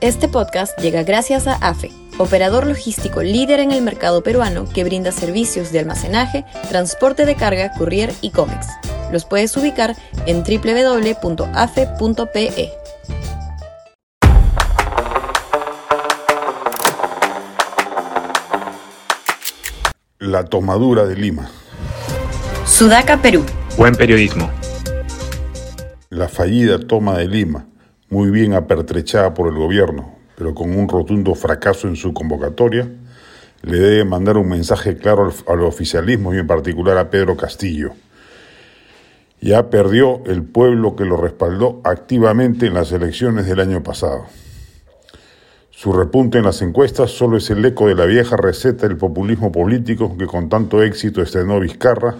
Este podcast llega gracias a AFE, operador logístico líder en el mercado peruano que brinda servicios de almacenaje, transporte de carga, courier y cómics. Los puedes ubicar en www.afe.pe. La tomadura de Lima. Sudaca, Perú. Buen periodismo. La fallida toma de Lima, muy bien apertrechada por el gobierno, pero con un rotundo fracaso en su convocatoria, le debe mandar un mensaje claro al, al oficialismo y en particular a Pedro Castillo. Ya perdió el pueblo que lo respaldó activamente en las elecciones del año pasado. Su repunte en las encuestas solo es el eco de la vieja receta del populismo político que con tanto éxito estrenó Vizcarra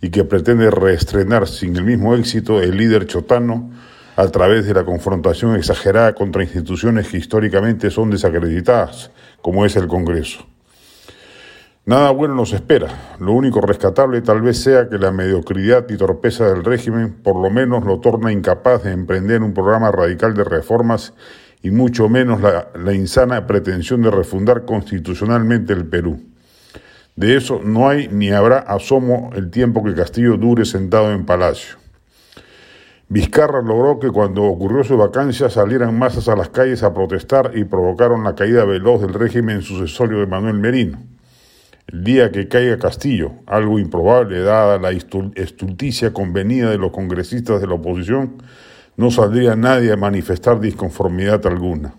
y que pretende reestrenar sin el mismo éxito el líder chotano a través de la confrontación exagerada contra instituciones que históricamente son desacreditadas, como es el Congreso. Nada bueno nos espera. Lo único rescatable tal vez sea que la mediocridad y torpeza del régimen por lo menos lo torna incapaz de emprender un programa radical de reformas y mucho menos la, insana pretensión de refundar constitucionalmente el Perú. De eso no hay ni habrá asomo el tiempo que Castillo dure sentado en palacio. Vizcarra logró que cuando ocurrió su vacancia salieran masas a las calles a protestar y provocaron la caída veloz del régimen sucesorio de Manuel Merino. El día que caiga Castillo, algo improbable dada la estulticia convenida de los congresistas de la oposición, no saldría nadie a manifestar disconformidad alguna.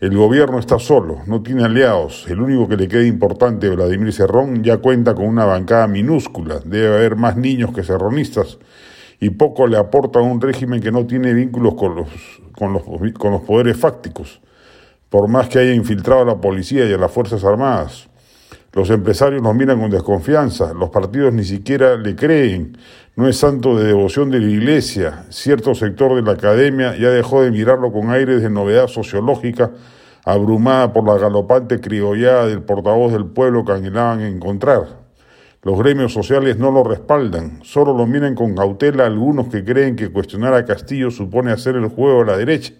El gobierno está solo, no tiene aliados. El único que le queda importante, Vladimir Cerrón, ya cuenta con una bancada minúscula. Debe haber más niños que serronistas y poco le aporta a un régimen que no tiene vínculos con los, con los, con los poderes fácticos, por más que haya infiltrado a la policía y a las Fuerzas Armadas. Los empresarios nos miran con desconfianza, los partidos ni siquiera le creen, no es santo de devoción de la iglesia, cierto sector de la academia ya dejó de mirarlo con aires de novedad sociológica, abrumada por la galopante criollada del portavoz del pueblo que anhelaban encontrar. Los gremios sociales no lo respaldan, solo lo miran con cautela algunos que creen que cuestionar a Castillo supone hacer el juego a la derecha,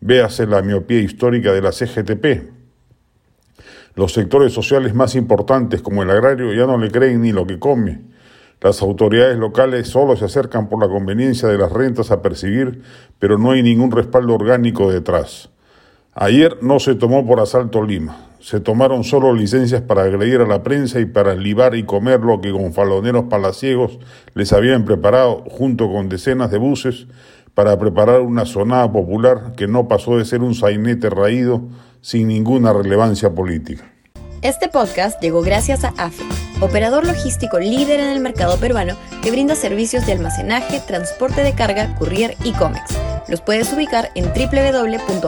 véase la miopía histórica de la CGTP. Los sectores sociales más importantes, como el agrario, ya no le creen ni lo que come. Las autoridades locales solo se acercan por la conveniencia de las rentas a percibir, pero no hay ningún respaldo orgánico detrás. Ayer no se tomó por asalto Lima, se tomaron solo licencias para agredir a la prensa y para libar y comer lo que con faloneros palaciegos les habían preparado, junto con decenas de buses, para preparar una sonada popular que no pasó de ser un sainete raído sin ninguna relevancia política. Este podcast llegó gracias a AFE, operador logístico líder en el mercado peruano que brinda servicios de almacenaje, transporte de carga, courier y cómics. Los puedes ubicar en www.afe.pe.